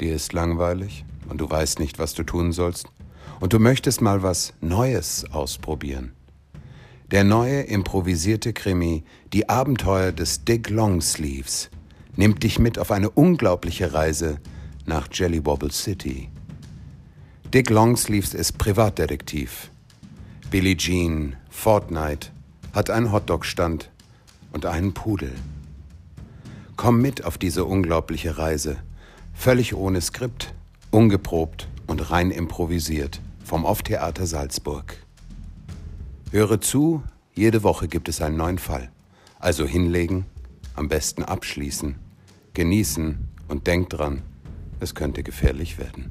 Dir ist langweilig und du weißt nicht, was du tun sollst. Und du möchtest mal was Neues ausprobieren. Der neue improvisierte Krimi Die Abenteuer des Dick Longsleeves nimmt dich mit auf eine unglaubliche Reise nach Jellywobble City. Dick Longsleeves ist Privatdetektiv. Billie Jean, Fortnite, hat einen Hotdog-Stand und einen Pudel. Komm mit auf diese unglaubliche Reise, völlig ohne Skript, ungeprobt und rein improvisiert vom Off-Theater Salzburg. Höre zu, jede Woche gibt es einen neuen Fall. Also hinlegen, am besten abschließen, genießen und denk dran, es könnte gefährlich werden.